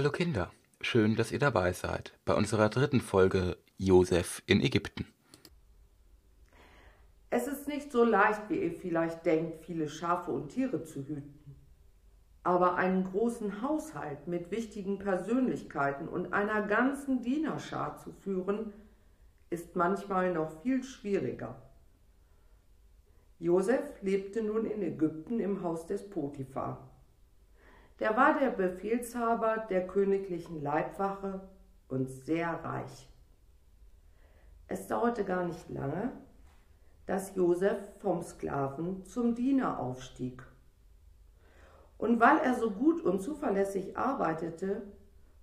Hallo Kinder, schön, dass ihr dabei seid bei unserer dritten Folge Josef in Ägypten. Es ist nicht so leicht, wie ihr vielleicht denkt, viele Schafe und Tiere zu hüten. Aber einen großen Haushalt mit wichtigen Persönlichkeiten und einer ganzen Dienerschar zu führen, ist manchmal noch viel schwieriger. Josef lebte nun in Ägypten im Haus des Potiphar. Der war der Befehlshaber der königlichen Leibwache und sehr reich. Es dauerte gar nicht lange, dass Josef vom Sklaven zum Diener aufstieg. Und weil er so gut und zuverlässig arbeitete,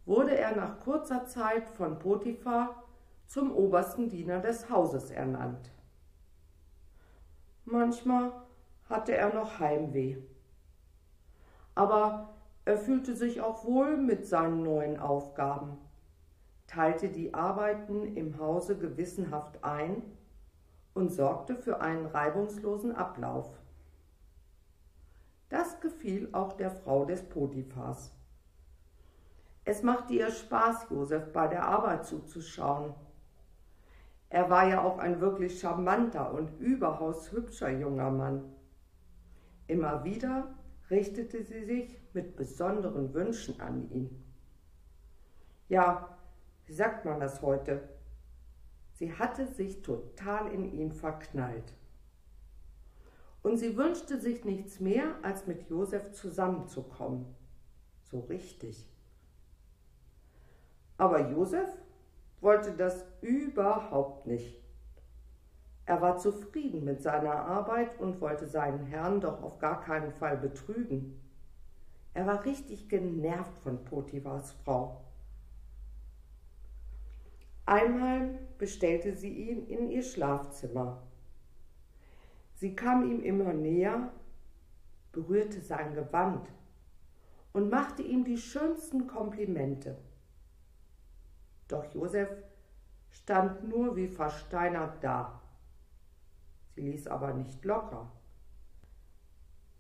wurde er nach kurzer Zeit von Potiphar zum obersten Diener des Hauses ernannt. Manchmal hatte er noch Heimweh. Aber er fühlte sich auch wohl mit seinen neuen Aufgaben, teilte die Arbeiten im Hause gewissenhaft ein und sorgte für einen reibungslosen Ablauf. Das gefiel auch der Frau des Potiphars. Es machte ihr Spaß, Josef bei der Arbeit zuzuschauen er war ja auch ein wirklich charmanter und überaus hübscher junger Mann. Immer wieder richtete sie sich mit besonderen Wünschen an ihn. Ja, wie sagt man das heute? Sie hatte sich total in ihn verknallt. Und sie wünschte sich nichts mehr, als mit Josef zusammenzukommen. So richtig. Aber Josef wollte das überhaupt nicht. Er war zufrieden mit seiner Arbeit und wollte seinen Herrn doch auf gar keinen Fall betrügen. Er war richtig genervt von Potiphars Frau. Einmal bestellte sie ihn in ihr Schlafzimmer. Sie kam ihm immer näher, berührte sein Gewand und machte ihm die schönsten Komplimente. Doch Josef stand nur wie versteinert da. Sie ließ aber nicht locker.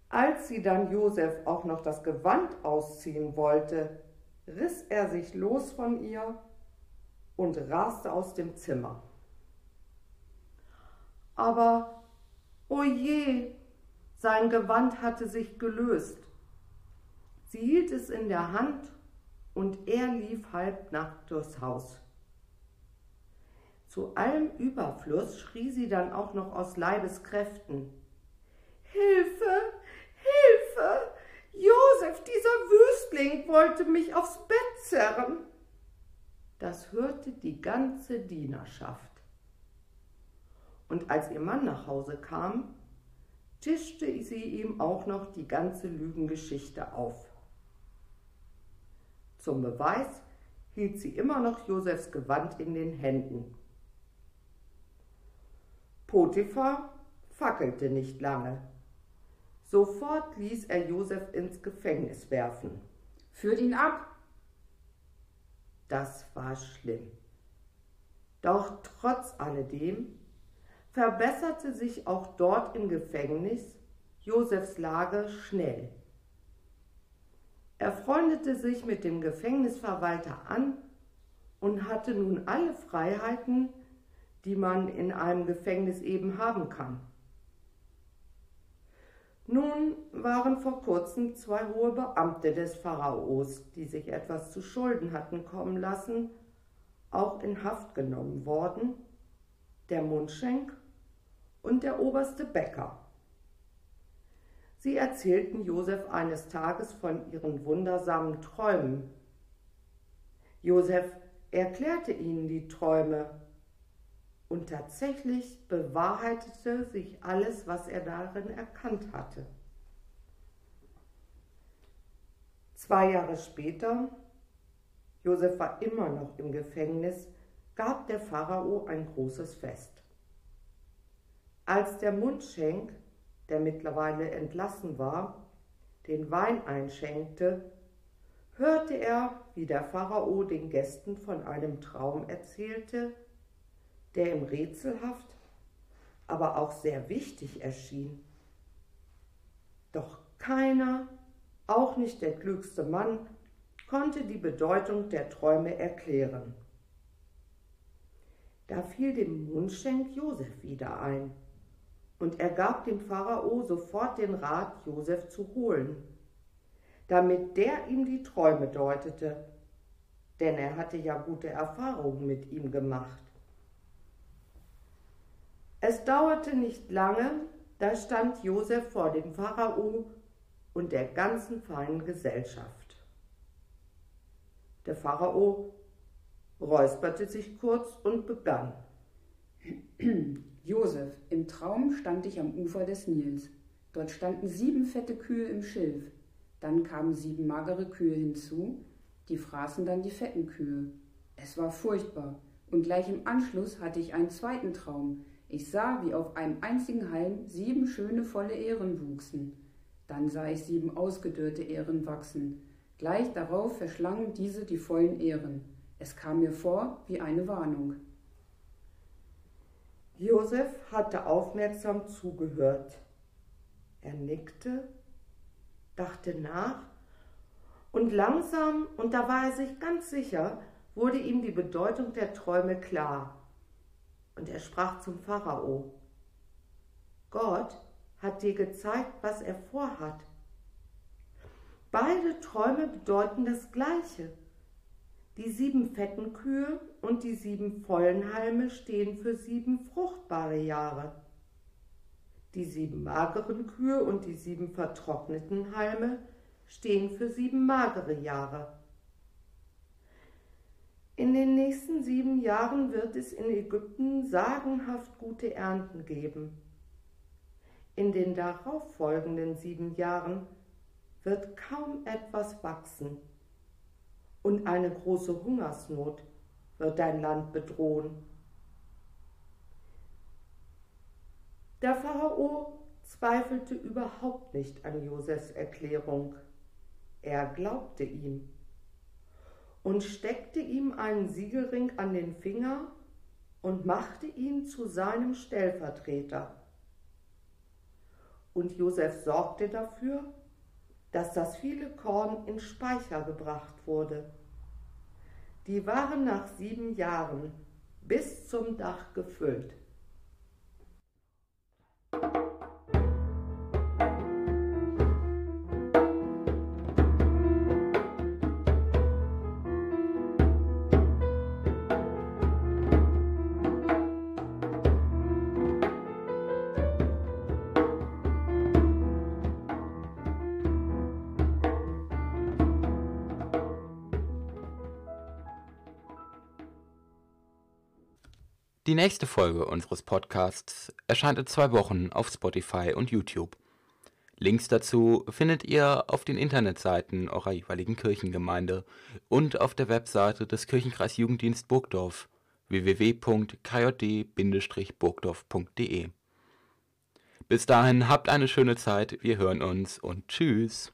Als sie dann Josef auch noch das Gewand ausziehen wollte, riss er sich los von ihr und raste aus dem Zimmer. Aber, o oh je, sein Gewand hatte sich gelöst. Sie hielt es in der Hand und er lief halbnackt durchs Haus. Zu allem Überfluss schrie sie dann auch noch aus Leibeskräften. Hilfe, Hilfe! Josef, dieser Wüstling, wollte mich aufs Bett zerren. Das hörte die ganze Dienerschaft. Und als ihr Mann nach Hause kam, tischte sie ihm auch noch die ganze Lügengeschichte auf. Zum Beweis hielt sie immer noch Josefs Gewand in den Händen. Potiphar fackelte nicht lange. Sofort ließ er Josef ins Gefängnis werfen. Führt ihn ab! Das war schlimm. Doch trotz alledem verbesserte sich auch dort im Gefängnis Josefs Lage schnell. Er freundete sich mit dem Gefängnisverwalter an und hatte nun alle Freiheiten, die man in einem Gefängnis eben haben kann. Nun waren vor kurzem zwei hohe Beamte des Pharaos, die sich etwas zu Schulden hatten kommen lassen, auch in Haft genommen worden, der Mundschenk und der oberste Bäcker. Sie erzählten Josef eines Tages von ihren wundersamen Träumen. Josef erklärte ihnen die Träume und tatsächlich bewahrheitete sich alles, was er darin erkannt hatte. Zwei Jahre später, Josef war immer noch im Gefängnis, gab der Pharao ein großes Fest. Als der Mundschenk der mittlerweile entlassen war, den Wein einschenkte, hörte er, wie der Pharao den Gästen von einem Traum erzählte, der ihm rätselhaft, aber auch sehr wichtig erschien. Doch keiner, auch nicht der klügste Mann, konnte die Bedeutung der Träume erklären. Da fiel dem Mundschenk Josef wieder ein, und er gab dem Pharao sofort den Rat, Josef zu holen, damit der ihm die Träume deutete, denn er hatte ja gute Erfahrungen mit ihm gemacht. Es dauerte nicht lange, da stand Josef vor dem Pharao und der ganzen feinen Gesellschaft. Der Pharao räusperte sich kurz und begann. Josef, im Traum stand ich am Ufer des Nils. Dort standen sieben fette Kühe im Schilf. Dann kamen sieben magere Kühe hinzu, die fraßen dann die fetten Kühe. Es war furchtbar. Und gleich im Anschluss hatte ich einen zweiten Traum. Ich sah, wie auf einem einzigen Halm sieben schöne volle Ähren wuchsen. Dann sah ich sieben ausgedörrte Ähren wachsen. Gleich darauf verschlangen diese die vollen Ähren. Es kam mir vor wie eine Warnung. Josef hatte aufmerksam zugehört. Er nickte, dachte nach und langsam, und da war er sich ganz sicher, wurde ihm die Bedeutung der Träume klar. Und er sprach zum Pharao, Gott hat dir gezeigt, was er vorhat. Beide Träume bedeuten das Gleiche. Die sieben fetten Kühe und die sieben vollen Halme stehen für sieben fruchtbare Jahre. Die sieben mageren Kühe und die sieben vertrockneten Halme stehen für sieben magere Jahre. In den nächsten sieben Jahren wird es in Ägypten sagenhaft gute Ernten geben. In den darauffolgenden sieben Jahren wird kaum etwas wachsen und eine große Hungersnot wird dein Land bedrohen. Der Pharao zweifelte überhaupt nicht an Josefs Erklärung. Er glaubte ihm und steckte ihm einen Siegelring an den Finger und machte ihn zu seinem Stellvertreter. Und Josef sorgte dafür, dass das viele Korn in Speicher gebracht wurde. Die waren nach sieben Jahren bis zum Dach gefüllt. Die nächste Folge unseres Podcasts erscheint in zwei Wochen auf Spotify und YouTube. Links dazu findet ihr auf den Internetseiten eurer jeweiligen Kirchengemeinde und auf der Webseite des Kirchenkreis Jugenddienst Burgdorf www.kjd-burgdorf.de. Bis dahin habt eine schöne Zeit, wir hören uns und tschüss.